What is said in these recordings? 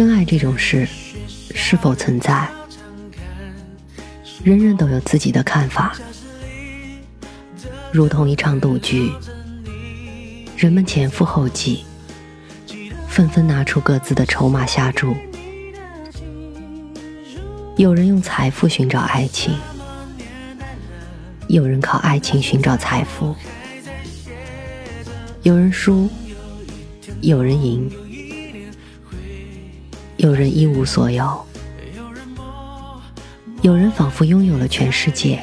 真爱这种事是否存在？人人都有自己的看法，如同一场赌局，人们前赴后继，纷纷拿出各自的筹码下注。有人用财富寻找爱情，有人靠爱情寻找财富，有人输，有人赢。有人一无所有，有人仿佛拥有了全世界，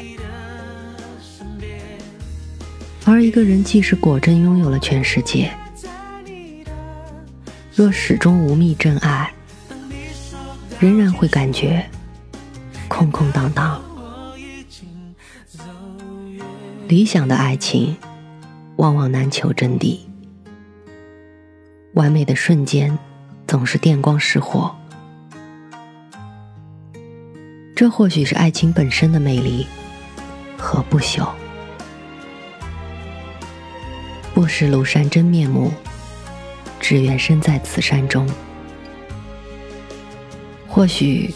而一个人即使果真拥有了全世界，若始终无觅真爱，仍然会感觉空空荡荡。理想的爱情往往难求真谛，完美的瞬间。总是电光石火，这或许是爱情本身的魅力和不朽。不识庐山真面目，只缘身在此山中。或许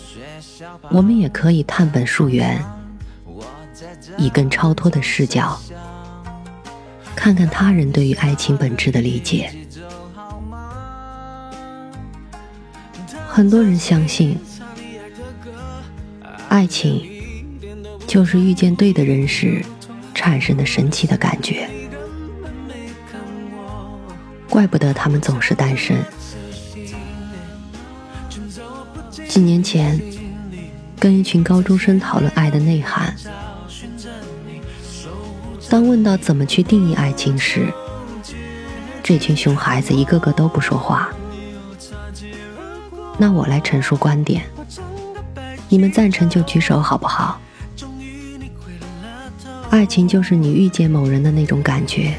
我们也可以探本溯源，以更超脱的视角，看看他人对于爱情本质的理解。很多人相信，爱情就是遇见对的人时产生的神奇的感觉。怪不得他们总是单身。几年前，跟一群高中生讨论爱的内涵，当问到怎么去定义爱情时，这群熊孩子一个个都不说话。那我来陈述观点，你们赞成就举手好不好？爱情就是你遇见某人的那种感觉。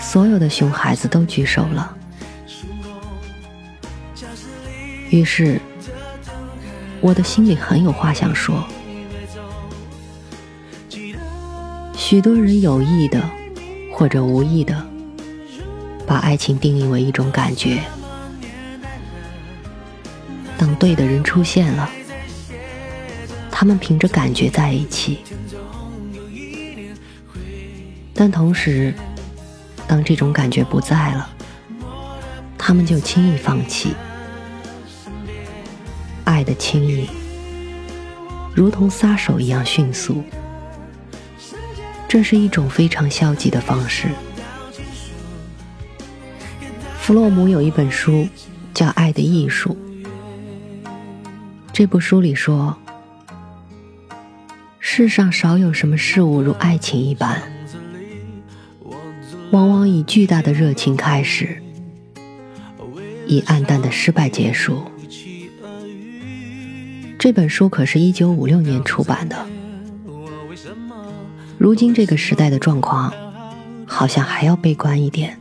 所有的熊孩子都举手了。于是，我的心里很有话想说。许多人有意的或者无意的，把爱情定义为一种感觉。对的人出现了，他们凭着感觉在一起；但同时，当这种感觉不在了，他们就轻易放弃。爱的轻易，如同撒手一样迅速，这是一种非常消极的方式。弗洛姆有一本书叫《爱的艺术》。这部书里说，世上少有什么事物如爱情一般，往往以巨大的热情开始，以暗淡的失败结束。这本书可是一九五六年出版的，如今这个时代的状况，好像还要悲观一点。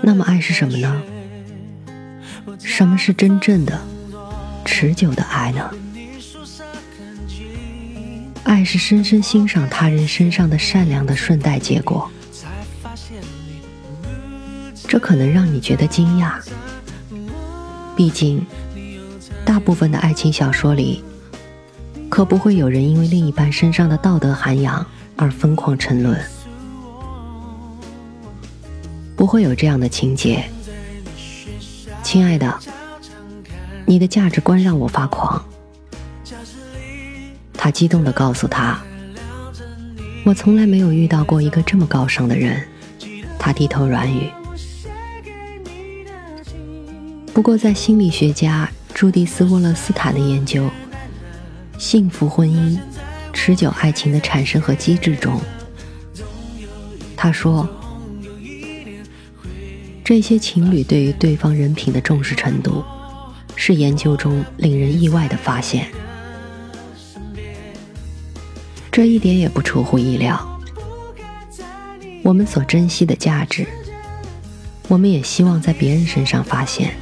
那么，爱是什么呢？什么是真正的、持久的爱呢？爱是深深欣赏他人身上的善良的顺带结果。这可能让你觉得惊讶，毕竟大部分的爱情小说里，可不会有人因为另一半身上的道德涵养而疯狂沉沦，不会有这样的情节。亲爱的，你的价值观让我发狂。他激动地告诉他：“我从来没有遇到过一个这么高尚的人。”他低头软语。不过，在心理学家朱迪斯·沃勒斯坦的研究《幸福婚姻、持久爱情的产生和机制》中，他说，这些情侣对于对方人品的重视程度，是研究中令人意外的发现。这一点也不出乎意料。我们所珍惜的价值，我们也希望在别人身上发现。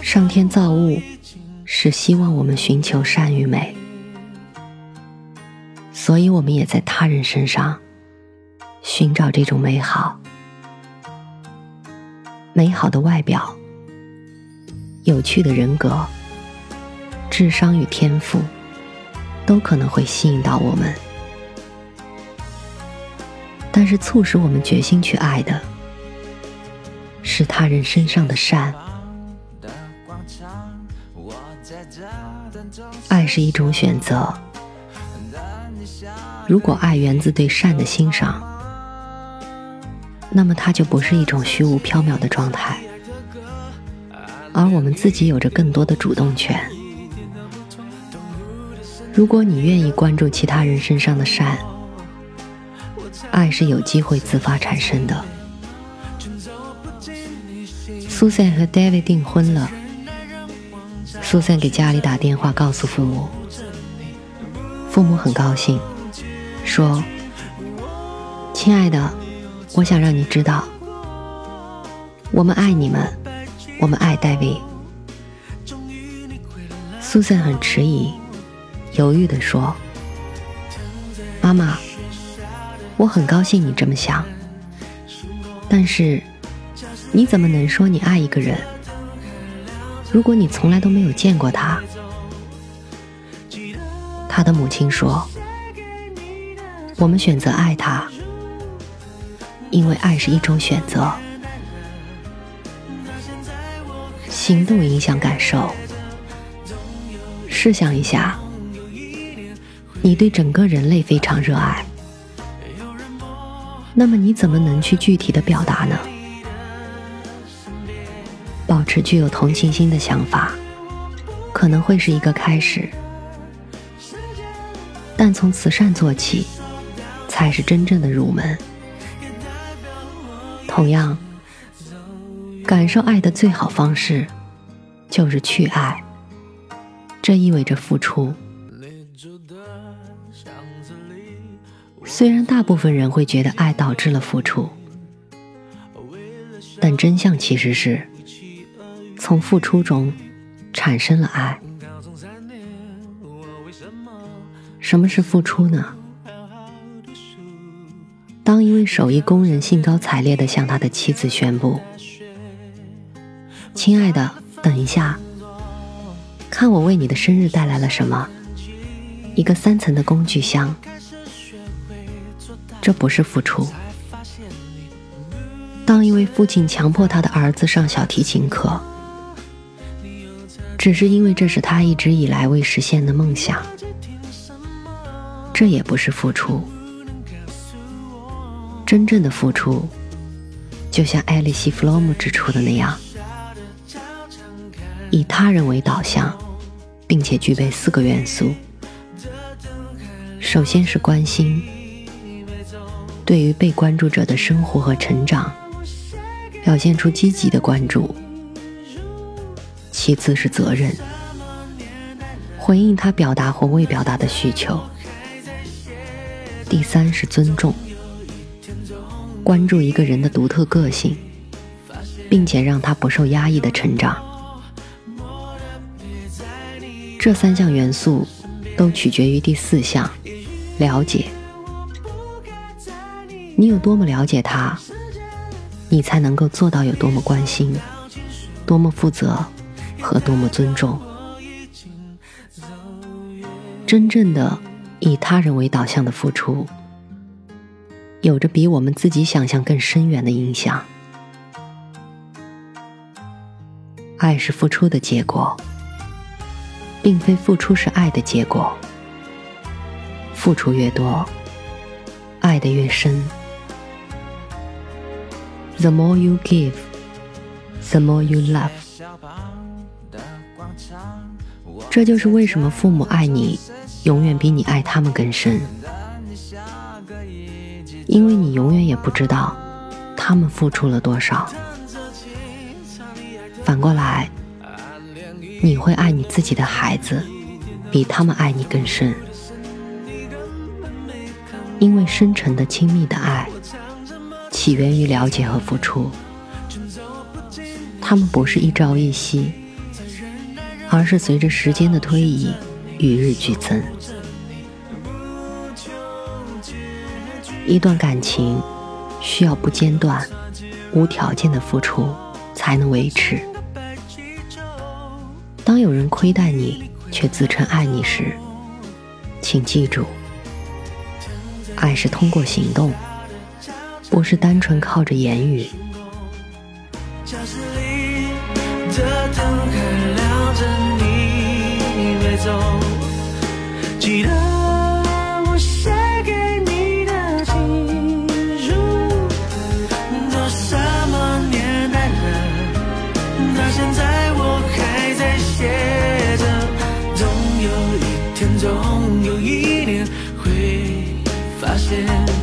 上天造物是希望我们寻求善与美，所以我们也在他人身上寻找这种美好。美好的外表、有趣的人格、智商与天赋，都可能会吸引到我们。但是，促使我们决心去爱的，是他人身上的善。爱是一种选择。如果爱源自对善的欣赏，那么它就不是一种虚无缥缈的状态，而我们自己有着更多的主动权。如果你愿意关注其他人身上的善，爱是有机会自发产生的。苏珊和 David 订婚了。苏珊给家里打电话，告诉父母。父母很高兴，说：“亲爱的，我想让你知道，我们爱你们，我们爱戴维。”苏珊很迟疑，犹豫地说：“妈妈，我很高兴你这么想，但是你怎么能说你爱一个人？”如果你从来都没有见过他，他的母亲说：“我们选择爱他，因为爱是一种选择。行动影响感受。试想一下，你对整个人类非常热爱，那么你怎么能去具体的表达呢？”保持具有同情心的想法，可能会是一个开始，但从慈善做起，才是真正的入门。同样，感受爱的最好方式，就是去爱。这意味着付出。虽然大部分人会觉得爱导致了付出，但真相其实是。从付出中产生了爱。什么是付出呢？当一位手艺工人兴高采烈地向他的妻子宣布：“亲爱的，等一下，看我为你的生日带来了什么？一个三层的工具箱。”这不是付出。当一位父亲强迫他的儿子上小提琴课。只是因为这是他一直以来未实现的梦想，这也不是付出。真正的付出，就像艾利希·弗洛姆指出的那样，以他人为导向，并且具备四个元素。首先是关心，对于被关注者的生活和成长，表现出积极的关注。其次是责任，回应他表达或未表达的需求。第三是尊重，关注一个人的独特个性，并且让他不受压抑的成长。这三项元素都取决于第四项，了解。你有多么了解他，你才能够做到有多么关心，多么负责。和多么尊重，真正的以他人为导向的付出，有着比我们自己想象更深远的影响。爱是付出的结果，并非付出是爱的结果。付出越多，爱的越深。The more you give, the more you love。这就是为什么父母爱你，永远比你爱他们更深，因为你永远也不知道他们付出了多少。反过来，你会爱你自己的孩子，比他们爱你更深，因为深沉的、亲密的爱。起源于了解和付出，他们不是一朝一夕，而是随着时间的推移与日俱增。一段感情需要不间断、无条件的付出才能维持。当有人亏待你却自称爱你时，请记住，爱是通过行动。不是单纯靠着言语。教室里总有一年会发现。